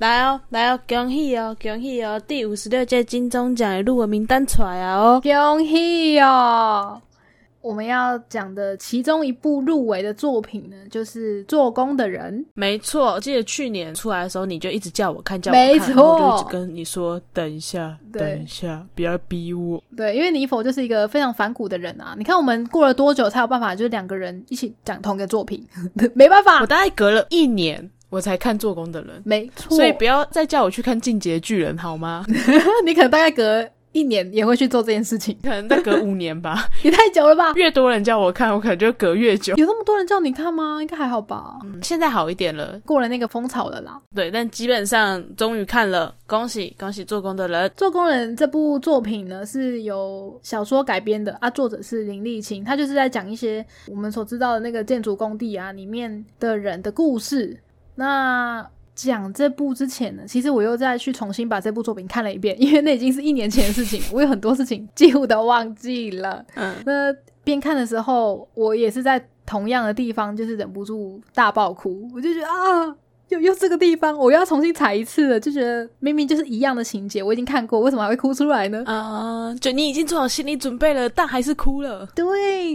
来哦，来哦，恭喜哦，恭喜哦！第五十六届金钟奖的入围名单出来啊哦！恭喜哦！我们要讲的其中一部入围的作品呢，就是《做工的人》。没错，我记得去年出来的时候，你就一直叫我看，叫我没看，错我就一直跟你说等一下，等一下，不要逼我。对，因为尼否就是一个非常反骨的人啊！你看我们过了多久才有办法，就是两个人一起讲同一个作品？没办法我，大概隔了一年我才看做工的人，没错。所以不要再叫我去看《进阶巨人》好吗？你可能大概隔一年也会去做这件事情，可能再隔五年吧。也太久了吧？越多人叫我看，我可能就隔越久。有那么多人叫你看吗？应该还好吧。嗯现在好一点了，过了那个风潮了啦。对，但基本上终于看了，恭喜恭喜做工的人。做工人这部作品呢是由小说改编的啊，作者是林立清，他就是在讲一些我们所知道的那个建筑工地啊里面的人的故事。那讲这部之前呢，其实我又再去重新把这部作品看了一遍，因为那已经是一年前的事情，我有很多事情几乎都忘记了。嗯，那边看的时候，我也是在同样的地方，就是忍不住大爆哭。我就觉得啊，又又这个地方，我又要重新踩一次了，就觉得明明就是一样的情节，我已经看过，为什么还会哭出来呢？啊、就你已经做好心理准备了，但还是哭了。对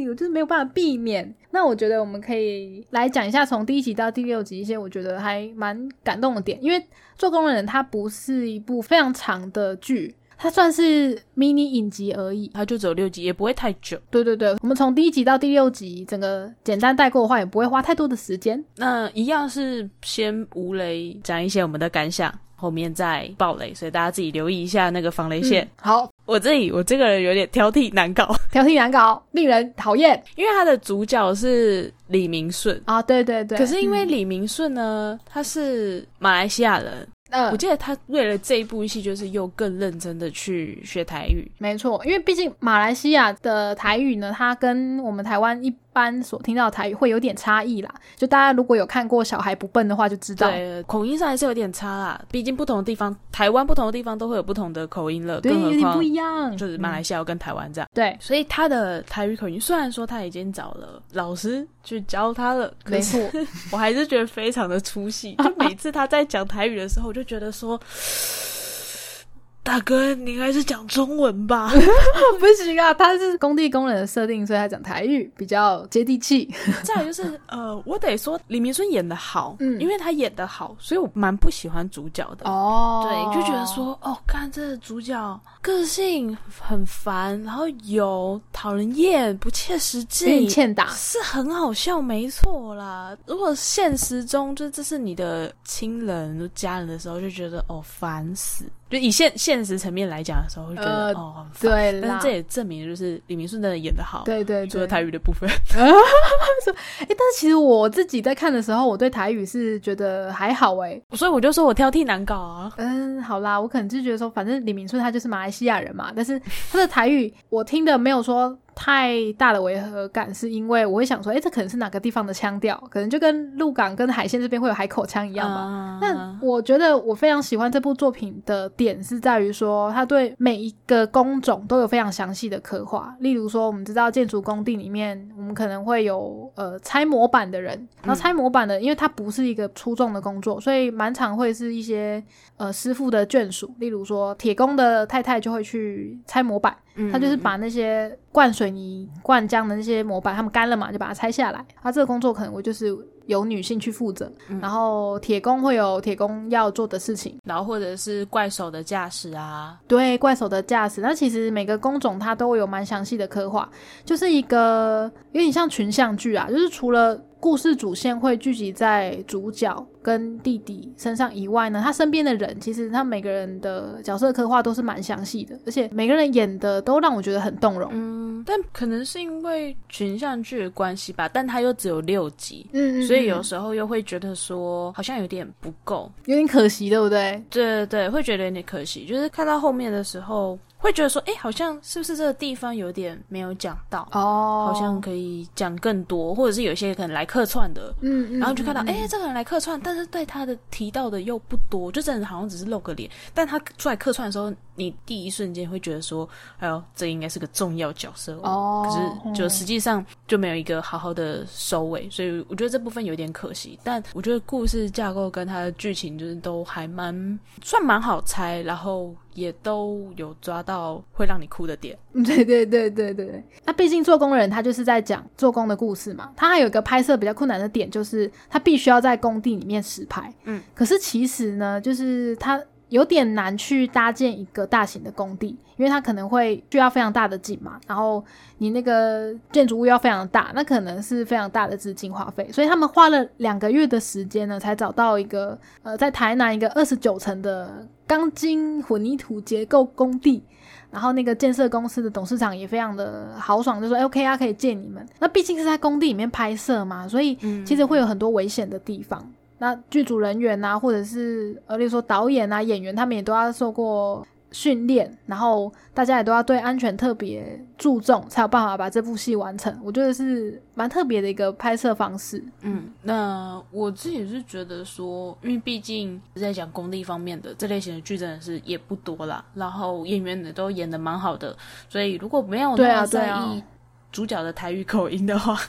我就是没有办法避免。那我觉得我们可以来讲一下从第一集到第六集一些我觉得还蛮感动的点，因为《做工人》它不是一部非常长的剧，它算是迷你影集而已。它就只有六集，也不会太久。对对对，我们从第一集到第六集，整个简单带过的话，也不会花太多的时间。那一样是先无雷讲一些我们的感想，后面再爆雷，所以大家自己留意一下那个防雷线。嗯好，我这里我这个人有点挑剔难搞，挑剔难搞，令人讨厌因为他的主角是李明顺。啊！对对对，可是因为嗯李明顺呢，他是马来西亚人，呃我记得他为了这一部戏，就是又更认真的去学台语。没错，因为毕竟马来西亚的台语呢，它跟我们台湾一般所听到的台语会有点差异啦。就大家如果有看过《小孩不笨》的话，就知道。对，口音上还是有点差啦。毕竟不同的地方，台湾不同的地方都会有不同的口音了，对，有点不一样。就是马来嗯西亚跟台湾这样。对，所以他的台语口音，虽然说他已经找了老师去教他了，没错，我还是觉得非常的出戏。就每次他在讲台语的时候，我就觉得说。大哥，你还是讲中文吧。不行啊，他是工地工人的设定，所以他讲台语比较接地气。再来就是，呃，我得说李明顺演的好，嗯因为他演的好，所以我蛮不喜欢主角的。哦对，就觉得说，哦，看这个主角个性很烦，然后有讨人厌、不切实际，欠打。是很好笑，没错啦。如果现实中就这是你的亲人、家人的时候，就觉得哦烦死。就以现现实层面来讲的时候，会觉得、呃哦很。对啦但是这，也证明就是李明顺真的演的好，对对对。除了台语的部分。哎、但是其实我自己在看的时候，我对台语是觉得还好哎、所以我就说我挑剔难搞啊。嗯，好啦，我可能就觉得说，反正李明顺他就是马来西亚人嘛，但是他的台语我听的没有说太大的违和感，是因为我会想说，哎、这可能是哪个地方的腔调，可能就跟鹿港跟海鲜这边会有海口腔一样吧。啊但我觉得我非常喜欢这部作品的点是在于说，它对每一个工种都有非常详细的刻画。例如说，我们知道建筑工地里面，我们可能会有呃拆模板的人，然后拆模板的，因为它不是一个出众的工作，所以蛮常会是一些呃师傅的眷属。例如说，铁工的太太就会去拆模板，嗯他就是把那些灌水泥、灌浆的那些模板，他们干了嘛，就把它拆下来。他这个工作可能我就是由女性去负责，嗯然后铁工会有铁工要做的事情，然后或者是怪手的驾驶啊，对怪手的驾驶。那其实每个工种它都有蛮详细的刻画，就是一个有点像群像剧啊，就是除了故事主线会聚集在主角跟弟弟身上以外呢，他身边的人其实他每个人的角色刻画都是蛮详细的，而且每个人演的都让我觉得很动容。嗯，但可能是因为群像剧的关系吧，但它又只有六集，嗯所以有时候又会觉得说好像有点不够，有点可惜，对不对？对对对，会觉得有点可惜。就是看到后面的时候，会觉得说，哎，好像是不是这个地方有点没有讲到哦，好像可以讲更多，或者是有一些可能来客串的，嗯嗯，然后就看到，嗯哎、这个人来客串，但是对他的提到的又不多，就真的好像只是露个脸。但他出来客串的时候，你第一瞬间会觉得说，哎呦，这应该是个重要角色哦可是就实际上就没有一个好好的收尾，所以我觉得这部分有点可惜。但我觉得故事架构跟他的剧情就是都还蛮算蛮好猜，然后也都有抓到会让你哭的点。对对对对对，那毕竟做工人他就是在讲做工的故事嘛。他还有一个拍摄比较困难的点，就是他必须要在工地里面实拍。嗯，可是其实呢，就是他有点难去搭建一个大型的工地，因为它可能会需要非常大的景嘛，然后你那个建筑物要非常大，那可能是非常大的资金花费，所以他们花了两个月的时间呢，才找到一个呃，在台南一个二十九层的钢筋混凝土结构工地。然后那个建设公司的董事长也非常的豪爽，就说：“哎，OK 啊，可以借你们。”那毕竟是在工地里面拍摄嘛，所以其实会有很多危险的地方。那剧组人员啊，或者是呃，例如说导演啊、演员，他们也都要受过训练，然后大家也都要对安全特别注重，才有办法把这部戏完成。我觉得是蛮特别的一个拍摄方式。嗯，那我自己是觉得说，因为毕竟在讲功力方面的这类型的剧真的是也不多啦，然后演员也都演的蛮好的，所以如果没有对啊那么在对啊意主角的台语口音的话，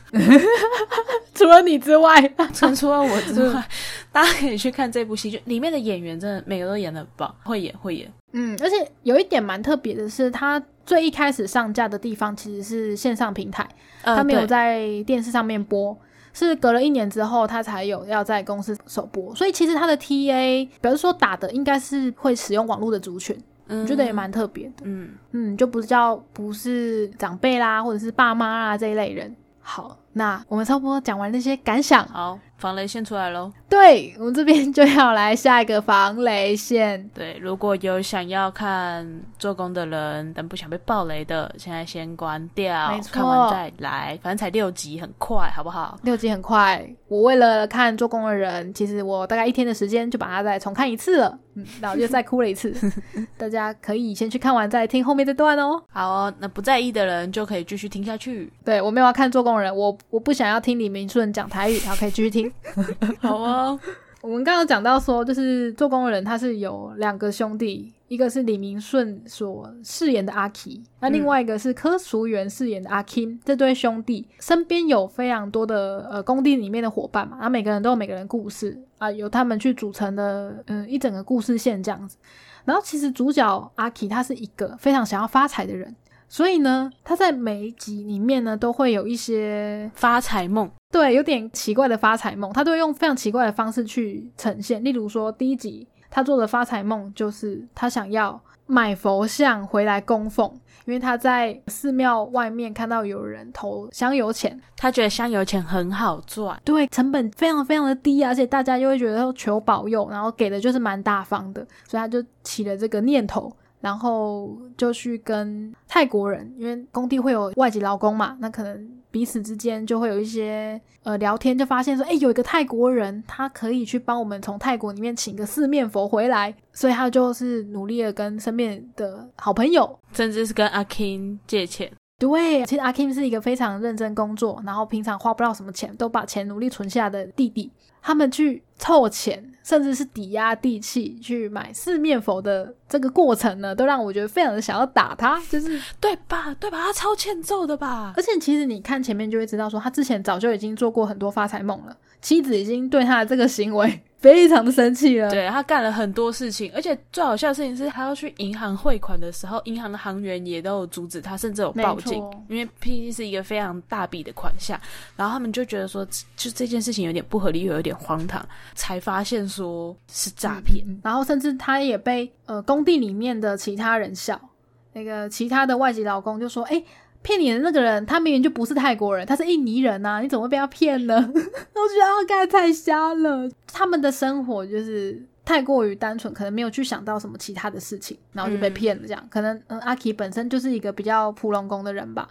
除了你之外，除了我之外，大家可以去看这部戏，就里面的演员真的每个都演的很棒，会演会演。嗯，而且有一点蛮特别的是，它最一开始上架的地方其实是线上平台，呃它没有在电视上面播，是隔了一年之后，他才有要在公司首播。所以其实他的 TA，比如说打的应该是会使用网络的族群，嗯我觉得也蛮特别的。嗯，嗯，就不是叫不是长辈啦，或者是爸妈啊这一类人。好，那我们差不多讲完那些感想，好，防雷线出来喽。对我们这边就要来下一个防雷线。对，如果有想要看做工的人，但不想被暴雷的，现在先关掉没，错看完再来，反正才六集，很快，好不好？六集很快，我为了看做工的人，其实我大概一天的时间就把它再重看一次了，嗯，然后就再哭了一次。大家可以先去看完再听后面这段哦。好哦，那不在意的人就可以继续听下去。对我没有要看做工人，我我不想要听李明顺讲台语，然后可以继续听。好哦，我们刚刚讲到说，就是做工人他是有两个兄弟，一个是李明顺所饰演的阿 k 那另外一个是柯淑媛饰演的阿 Kim，这对兄弟身边有非常多的呃工地里面的伙伴嘛，然后每个人都有每个人故事啊、由他们去组成的嗯、呃一整个故事线这样子。然后其实主角阿 k 他是一个非常想要发财的人，所以呢，他在每一集里面呢都会有一些发财梦，对，有点奇怪的发财梦，他都会用非常奇怪的方式去呈现。例如说，第一集他做的发财梦就是他想要买佛像回来供奉，因为他在寺庙外面看到有人投香油钱，他觉得香油钱很好赚，对，成本非常非常的低，而且大家又会觉得求保佑，然后给的就是蛮大方的，所以他就起了这个念头。然后就去跟泰国人，因为工地会有外籍劳工嘛，那可能彼此之间就会有一些呃聊天，就发现说，哎，有一个泰国人，他可以去帮我们从泰国里面请个四面佛回来，所以他就是努力的跟身边的好朋友甚至是跟阿 King 借钱。对，其实阿 Kim 是一个非常认真工作，然后平常花不到什么钱，都把钱努力存下的弟弟。他们去凑钱，甚至是抵押地契去买四面佛的这个过程呢，都让我觉得非常的想要打他。就是，对吧？对吧？他超欠揍的吧？而且其实你看前面就会知道，说他之前早就已经做过很多发财梦了，妻子已经对他的这个行为非常的生气了。对他干了很多事情，而且最好笑的事情是，他要去银行汇款的时候，银行的行员也都有阻止他，甚至有报警，因为毕竟是一个非常大笔的款项，然后他们就觉得说，就这件事情有点不合理，又有点荒唐，才发现说是诈骗。嗯然后甚至他也被呃工地里面的其他人笑，那个其他的外籍劳工就说：“哎，骗你的那个人，他明明就不是泰国人，他是印尼人呐、你怎么会被他骗呢？” 我觉得啊，刚才太瞎了。他们的生活就是太过于单纯，可能没有去想到什么其他的事情，然后就被骗了。这样、可能嗯，阿 k 本身就是一个比较普龙宫的人吧，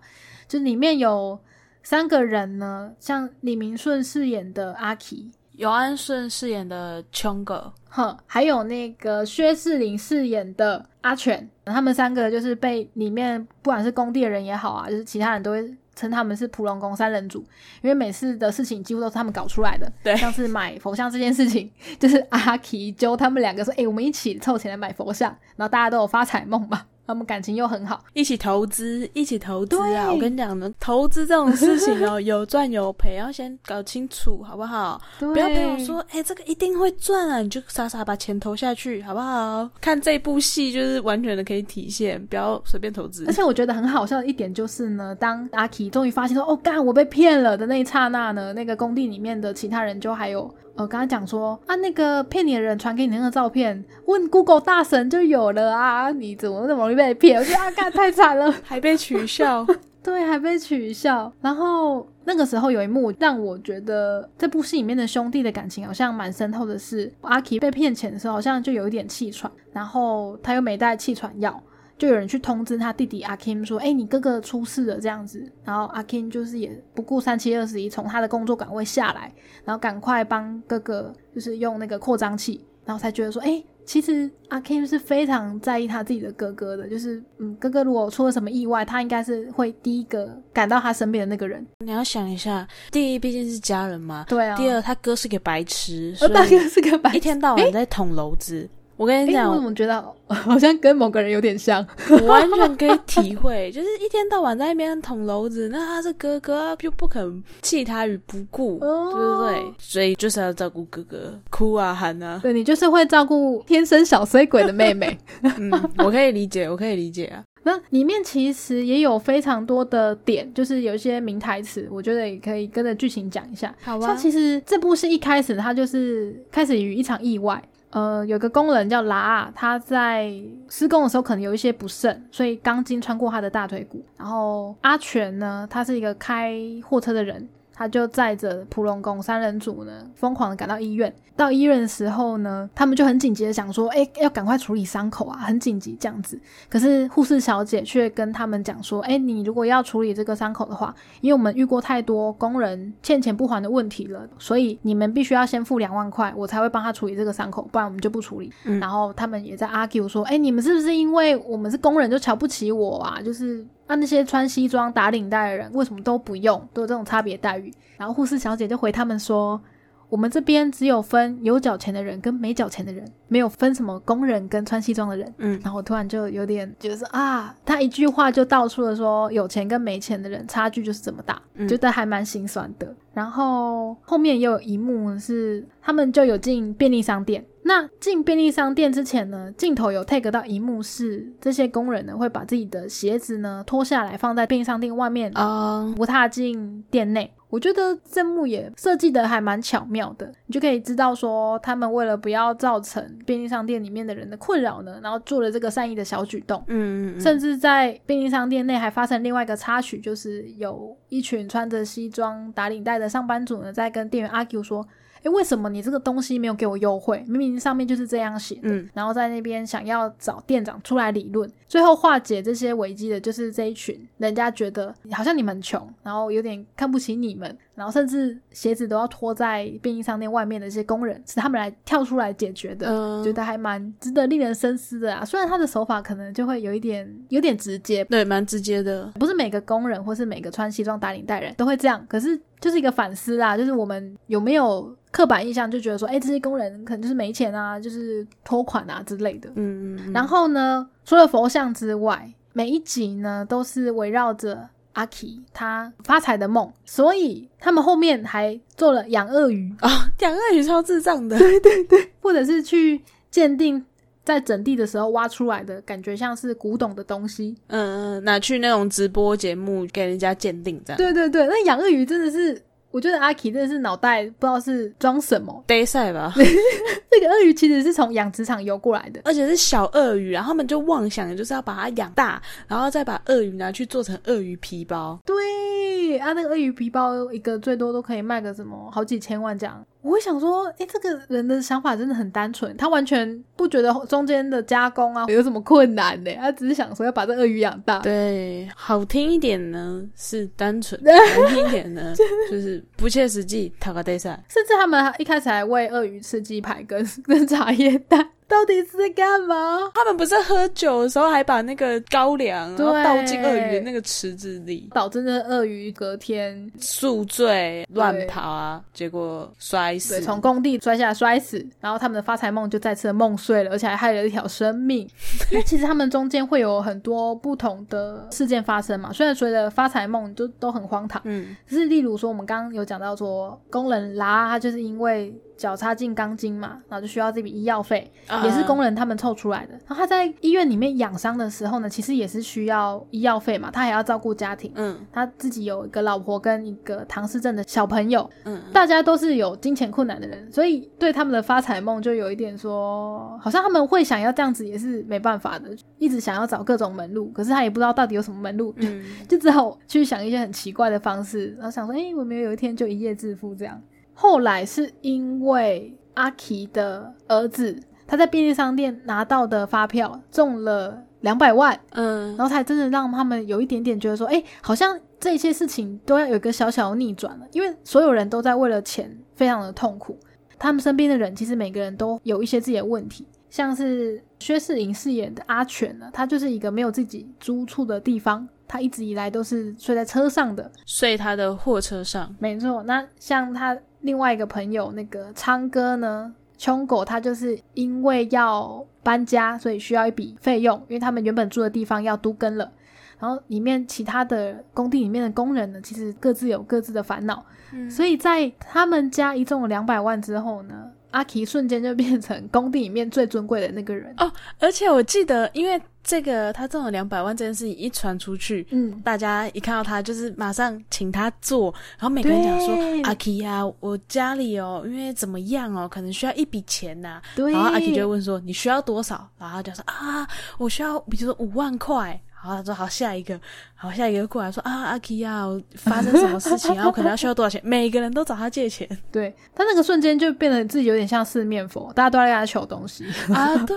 就里面有三个人呢，像李明顺饰演的阿 k 尤安顺饰演的琼哥，哼，还有那个薛仕凌饰演的阿全，他们三个就是被里面不管是工地的人也好啊，就是其他人都会称他们是普龙宫三人组，因为每次的事情几乎都是他们搞出来的。对像是买佛像这件事情，就是阿奇揪他们两个说：“哎、我们一起凑钱来买佛像。”然后大家都有发财梦嘛，他们感情又很好。一起投资，一起投资啊！我跟你讲呢，投资这种事情哦，有赚有赔，要先搞清楚，好不好？不要陪我说，哎、这个一定会赚啊，你就傻傻把钱投下去，好不好？看这部戏就是完全的可以体现，不要随便投资而。且我觉得很好笑的一点就是呢，当阿奇终于发现说“哦，干，我被骗了”的那一刹那呢，那个工地里面的其他人就还有呃，跟他讲说啊，那个骗你的人传给你那个照片，问 Google 大神就有了啊，你怎么那么容易被骗？我觉得啊，干太惨了，还被取笑，对，还被取笑。然后那个时候有一幕让我觉得这部戏里面的兄弟的感情好像蛮深厚的是，阿奇被骗钱的时候好像就有一点气喘，然后他又没带气喘药。就有人去通知他弟弟阿 Kim 说：“哎、你哥哥出事了，这样子。”然后阿 Kim 就是也不顾三七二十一，从他的工作岗位下来，然后赶快帮哥哥就是用那个扩张器，然后才觉得说：“哎、其实阿 Kim 是非常在意他自己的哥哥的，就是嗯，哥哥如果出了什么意外，他应该是会第一个赶到他身边的那个人。你要想一下，第一毕竟是家人嘛，对啊，第二他哥是个白痴，我所大哥是个白痴一天到晚在捅娄子。我跟你哎、讲，我怎么觉得 好像跟某个人有点像？我完全可以体会，就是一天到晚在那边捅娄子，那他是哥哥，就不肯弃他于不顾，哦对不对？所以就是要照顾哥哥，哭啊喊啊，对你就是会照顾天生小衰鬼的妹妹。嗯，我可以理解，我可以理解啊。那里面其实也有非常多的点，就是有一些名台词，我觉得也可以跟着剧情讲一下。好像其实这部戏一开始，它就是开始于一场意外。呃，有个工人叫拉，他在施工的时候可能有一些不慎，所以钢筋穿过他的大腿骨。然后阿全呢，他是一个开货车的人，他就载着普龙宫三人组呢，疯狂的赶到医院。到医院的时候呢，他们就很紧急的想说，哎、要赶快处理伤口啊，很紧急这样子。可是护士小姐却跟他们讲说，哎、你如果要处理这个伤口的话，因为我们遇过太多工人欠钱不还的问题了，所以你们必须要先付两万块，我才会帮他处理这个伤口，不然我们就不处理。嗯然后他们也在 argue 说，哎、你们是不是因为我们是工人就瞧不起我啊？就是那，那些穿西装打领带的人为什么都不用，都有这种差别待遇？然后护士小姐就回他们说。我们这边只有分有缴钱的人跟没缴钱的人，没有分什么工人跟穿西装的人。嗯，然后我突然就有点觉得说啊，他一句话就道出了说有钱跟没钱的人差距就是这么大，嗯觉得还蛮心酸的。然后后面也有一幕是他们就有进便利商店。那进便利商店之前呢，镜头有 take 到一幕是这些工人呢会把自己的鞋子呢脱下来放在便利商店外面嗯、不踏进店内。我觉得这幕也设计的还蛮巧妙的，你就可以知道说，他们为了不要造成便利商店里面的人的困扰呢，然后做了这个善意的小举动。嗯嗯嗯，甚至在便利商店内还发生另外一个插曲，就是有一群穿着西装打领带的上班族呢，在跟店员 argue 说：“诶，为什么你这个东西没有给我优惠？明明上面就是这样写的。嗯然后在那边想要找店长出来理论，最后化解这些危机的就是这一群人家觉得好像你们穷，然后有点看不起你们，然后甚至鞋子都要拖在便利商店外面的一些工人，是他们来跳出来解决的。嗯觉得还蛮值得令人深思的啊。虽然他的手法可能就会有一点有点直接，对，蛮直接的。不是每个工人或是每个穿西装打领带人都会这样，可是就是一个反思啦，就是我们有没有刻板印象，就觉得说，哎、这些工人可能就是没钱啊，就是拖款啊之类的。嗯嗯嗯，然后呢，除了佛像之外，每一集呢都是围绕着阿奇他发财的梦，所以他们后面还做了养鳄鱼，啊，养鳄鱼超智障的。对对对或者是去鉴定在整地的时候挖出来的，感觉像是古董的东西。嗯嗯，拿去那种直播节目给人家鉴定这样。对对对，那养鳄鱼真的是，我觉得阿奇真的是脑袋不知道是装什么。day 赛吧，这个鳄鱼其实是从养殖场游过来的。而且是小鳄鱼，然后他们就妄想就是要把它养大，然后再把鳄鱼拿去做成鳄鱼皮包。对啊，那个鳄鱼皮包一个最多都可以卖个什么好几千万这样。我会想说，哎，这个人的想法真的很单纯，他完全不觉得中间的加工啊有什么困难的，他只是想说要把这鳄鱼养大。对，好听一点呢是单纯，难听一点呢就是不切实际。塔卡戴赛，甚至他们一开始还喂鳄鱼吃鸡排跟 跟茶叶蛋。到底是在干嘛？他们不是喝酒的时候还把那个高粱然后倒进鳄鱼的那个池子里，导致那鳄鱼隔天宿醉乱跑啊，结果摔死，从工地摔下来摔死，然后他们的发财梦就再次梦碎了，而且还害了一条生命。那其实他们中间会有很多不同的事件发生嘛，虽然随着发财梦就都很荒唐，嗯，只是例如说我们刚刚有讲到说工人拉他就是因为。脚插进钢筋嘛，然后就需要这笔医药费，也是工人他们凑出来的。然后他在医院里面养伤的时候呢，其实也是需要医药费嘛，他还要照顾家庭。嗯，他自己有一个老婆跟一个唐氏症的小朋友。嗯，大家都是有金钱困难的人，所以对他们的发财梦就有一点说，好像他们会想要这样子也是没办法的，一直想要找各种门路，可是他也不知道到底有什么门路，嗯，就只好去想一些很奇怪的方式，然后想说，哎，我没有有一天就一夜致富这样。后来是因为阿奇的儿子他在便利商店拿到的发票中了两百万，嗯，然后才真的让他们有一点点觉得说，哎，好像这些事情都要有一个小小的逆转了，因为所有人都在为了钱非常的痛苦，他们身边的人其实每个人都有一些自己的问题，像是薛世颖饰演的阿全呢，他就是一个没有自己租处的地方。他一直以来都是睡在车上的，睡他的货车上。没错，那像他另外一个朋友那个昌哥呢，穷狗他就是因为要搬家，所以需要一笔费用，因为他们原本住的地方要都更了。然后里面其他的工地里面的工人呢，其实各自有各自的烦恼，所以在他们家一中了两百万之后呢，阿奇瞬间就变成工地里面最尊贵的那个人哦。而且我记得，因为。这个他中了两百万这件事情一传出去，嗯，大家一看到他就是马上请他做，然后每个人讲说阿 K 呀，我家里哦，因为怎么样哦，可能需要一笔钱呐，然后阿 K 就问说你需要多少，然后就说啊，我需要比如说五万块。然后他说好下一个，好下一个过来说啊阿 K 呀，发生什么事情？然后可能要需要多少钱？每个人都找他借钱。对他那个瞬间就变得自己有点像四面佛，大家都在跟他求东西 啊。对，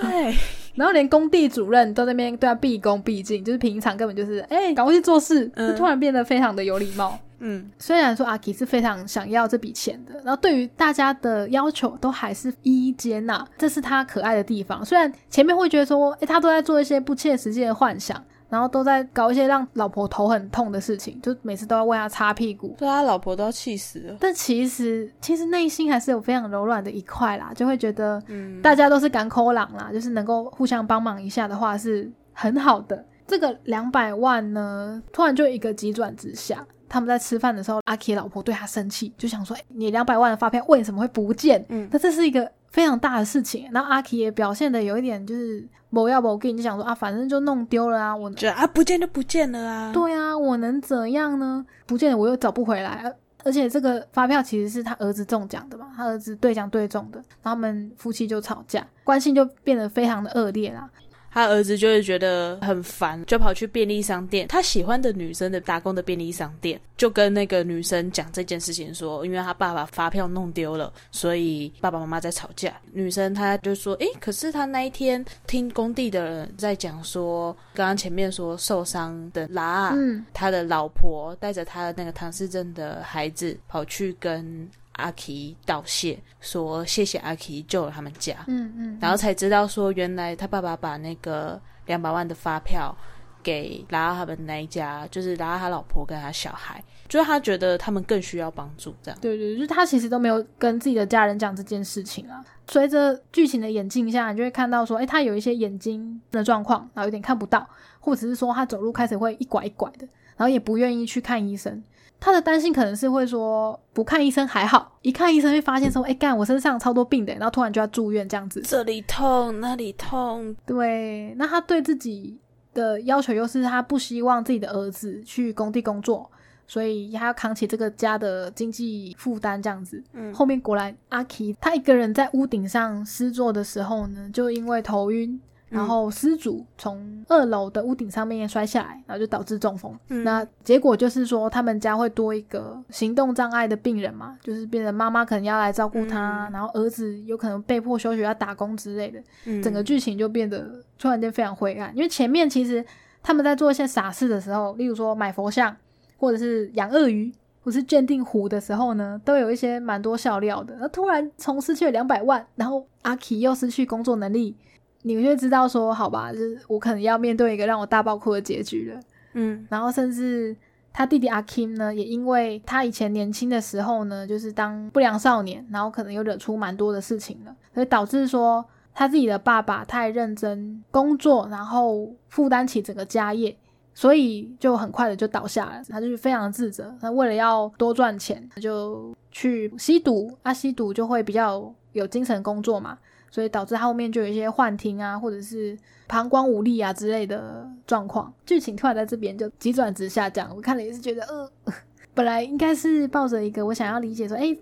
然后连工地主任都在那边对他毕恭毕敬，就是平常根本就是哎赶快去做事，就突然变得非常的有礼貌。嗯，虽然说阿 K 是非常想要这笔钱的，然后对于大家的要求都还是一一接纳，这是他可爱的地方。虽然前面会觉得说，哎，他都在做一些不切实际的幻想。然后都在搞一些让老婆头很痛的事情，就每次都要为他擦屁股，对他老婆都要气死了。但其实其实内心还是有非常柔软的一块啦，就会觉得，嗯，大家都是港口朗啦，就是能够互相帮忙一下的话是很好的。这个两百万呢，突然就一个急转直下。他们在吃饭的时候，阿 K 老婆对他生气，就想说，你两百万的发票为什么会不见？嗯，那这是一个。非常大的事情，然后阿 K 也表现的有一点就是某要某给你就想说啊，反正就弄丢了啊，我觉得啊不见就不见了啊，对啊，我能怎样呢？不见了我又找不回来，而且这个发票其实是他儿子中奖的嘛，他儿子兑奖兑中的，他们夫妻就吵架，关系就变得非常的恶劣啦。他儿子就会觉得很烦，就跑去便利商店，他喜欢的女生的打工的便利商店，就跟那个女生讲这件事情，说因为他爸爸发票弄丢了，所以爸爸妈妈在吵架。女生她就说：“诶，可是他那一天听工地的人在讲说，刚刚前面说受伤的拉，他的老婆带着他的那个唐氏症的孩子跑去跟。”阿奇道谢，说谢谢阿奇救了他们家，嗯嗯，然后才知道说原来他爸爸把那个两百万的发票给拉他们那一家，就是拉他老婆跟他小孩，就是他觉得他们更需要帮助，这样。对对，就是他其实都没有跟自己的家人讲这件事情啊。随着剧情的演进下，你就会看到说，哎，他有一些眼睛的状况，然后有点看不到，或者是说他走路开始会一拐一拐的，然后也不愿意去看医生。他的担心可能是会说不看医生还好，一看医生会发现说，哎干，我身上超多病的，然后突然就要住院这样子，这里痛那里痛。对，那他对自己的要求又是他不希望自己的儿子去工地工作，所以他要扛起这个家的经济负担这样子。嗯，后面果然阿奇他一个人在屋顶上施作的时候呢，就因为头晕。然后失主从二楼的屋顶上面摔下来，然后就导致中风。嗯那结果就是说，他们家会多一个行动障碍的病人嘛，就是变成妈妈可能要来照顾他，嗯然后儿子有可能被迫休学要打工之类的，嗯整个剧情就变得突然间非常灰暗。因为前面其实他们在做一些傻事的时候，例如说买佛像，或者是养鳄鱼。或是鉴定湖的时候呢，都有一些蛮多笑料的。那突然从失去了两百万，然后阿 k 又失去工作能力，你就知道说，好吧，就是我可能要面对一个让我大爆哭的结局了。嗯然后甚至他弟弟阿 Kim 呢，也因为他以前年轻的时候呢，就是当不良少年，然后可能又惹出蛮多的事情了，所以导致说他自己的爸爸太认真工作，然后负担起整个家业。所以就很快的就倒下了，他就是非常自责。他为了要多赚钱，就去吸毒，啊，吸毒就会比较有精神工作嘛，所以导致他后面就有一些幻听啊，或者是膀胱无力啊之类的状况。剧情突然在这边就急转直下，这样我看了也是觉得，呃，本来应该是抱着一个我想要理解说，哎，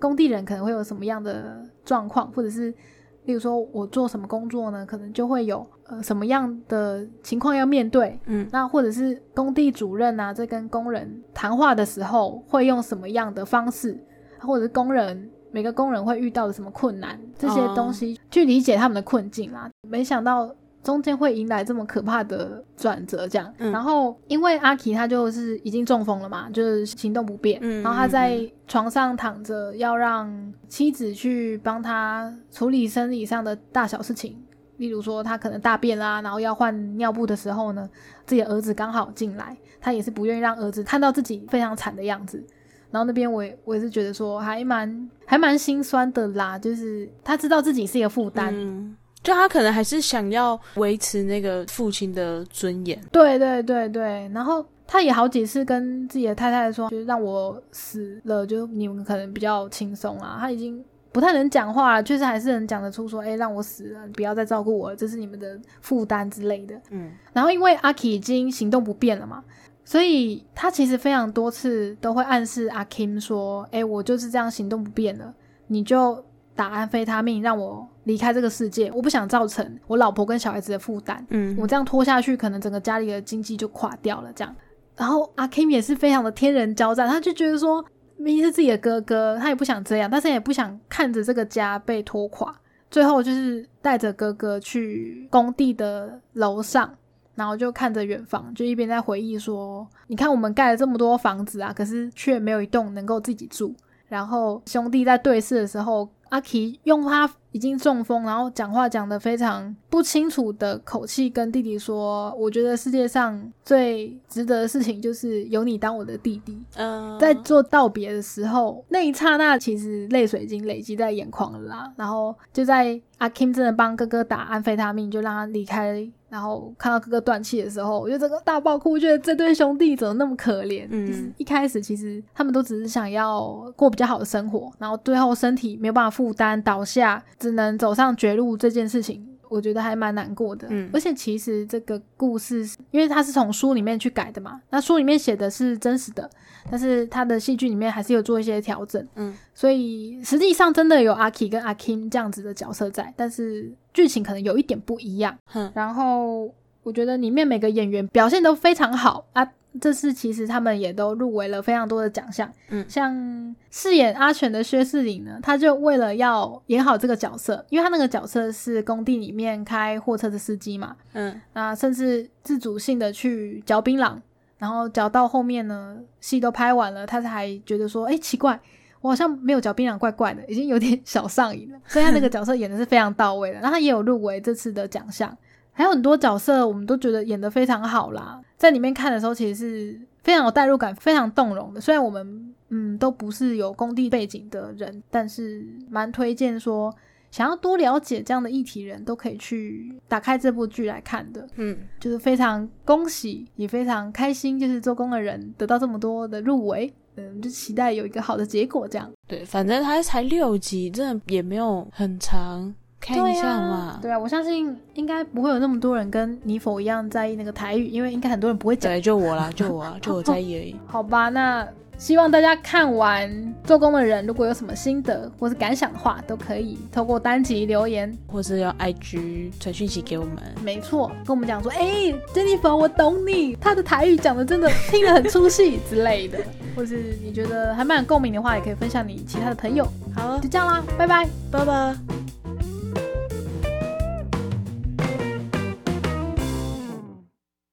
工地人可能会有什么样的状况，或者是例如说我做什么工作呢，可能就会有呃什么样的情况要面对，嗯那或者是工地主任啊，在跟工人谈话的时候会用什么样的方式，或者是工人每个工人会遇到的什么困难，这些东西去理解他们的困境啦。没想到中间会迎来这么可怕的转折，这样。嗯然后因为阿奇他就是已经中风了嘛，就是行动不便，嗯然后他在床上躺着，要让妻子去帮他处理生理上的大小事情。例如说，他可能大便啦，然后要换尿布的时候呢，自己的儿子刚好进来，他也是不愿意让儿子看到自己非常惨的样子。然后那边我也我也是觉得说还蛮还蛮心酸的啦，就是他知道自己是一个负担，嗯，就他可能还是想要维持那个父亲的尊严。对对对对，然后他也好几次跟自己的太太说，就是让我死了，就你们可能比较轻松啊。他已经不太能讲话了，确实还是能讲得出说，哎，让我死了，不要再照顾我了，这是你们的负担之类的。嗯然后因为阿 k 已经行动不便了嘛，所以他其实非常多次都会暗示阿 Kim 说：“哎，我就是这样行动不便了，你就打安非他命让我离开这个世界，我不想造成我老婆跟小孩子的负担。嗯，我这样拖下去，可能整个家里的经济就垮掉了。这样，然后阿 Kim 也是非常的天人交战，他就觉得说，明明是自己的哥哥，他也不想这样，但是也不想看着这个家被拖垮。最后就是带着哥哥去工地的楼上，然后就看着远方，就一边在回忆说：“你看我们盖了这么多房子啊，可是却没有一栋能够自己住。”然后兄弟在对视的时候，阿奇用他已经中风，然后讲话讲得非常不清楚的口气跟弟弟说：“我觉得世界上最值得的事情就是有你当我的弟弟。”嗯，在做道别的时候，那一刹那其实泪水已经累积在眼眶了啦。然后就在阿 Kim 真的帮哥哥打安非他命，就让他离开，然后看到哥哥断气的时候，我就整个大爆哭，觉得这对兄弟怎么那么可怜？嗯就是一开始其实他们都只是想要过比较好的生活，然后最后身体没有办法负担，倒下，只能走上绝路这件事情。我觉得还蛮难过的，嗯而且其实这个故事，因为它是从书里面去改的嘛，那书里面写的是真实的，但是他的戏剧里面还是有做一些调整，嗯，所以实际上真的有阿 K 跟阿 Kim 这样子的角色在，但是剧情可能有一点不一样。嗯，然后我觉得里面每个演员表现都非常好啊，这次其实他们也都入围了非常多的奖项。嗯像饰演阿全的薛仕凌呢，他就为了要演好这个角色，因为他那个角色是工地里面开货车的司机嘛，嗯那甚至自主性的去嚼槟榔，然后嚼到后面呢，戏都拍完了，他才觉得说，哎，奇怪，我好像没有嚼槟榔，怪怪的，已经有点小上瘾了。所以他那个角色演的是非常到位的，然后他也有入围这次的奖项，还有很多角色我们都觉得演得非常好啦，在里面看的时候其实是非常有代入感，非常动容的。虽然我们嗯都不是有工地背景的人，但是蛮推荐说。想要多了解这样的议题人都可以去打开这部剧来看的。嗯，就是非常恭喜，也非常开心，就是做工的人得到这么多的入围，嗯，就期待有一个好的结果，这样。对，反正它才六集，真的也没有很长，看一下嘛。对啊，我相信应该不会有那么多人跟你否一样在意那个台语，因为应该很多人不会讲。对，就我啦，就我啊，就我在意而已。好吧，那希望大家看完《做工的人》，如果有什么心得或是感想的话，都可以透过单集留言，或是要 IG 传讯息给我们。没错，跟我们讲说，哎，Jennifer，我懂你，他的台语讲的真的听得很出戏 之类的，或是你觉得还蛮有共鸣的话，也可以分享你其他的朋友。好，就这样啦，拜拜，拜拜。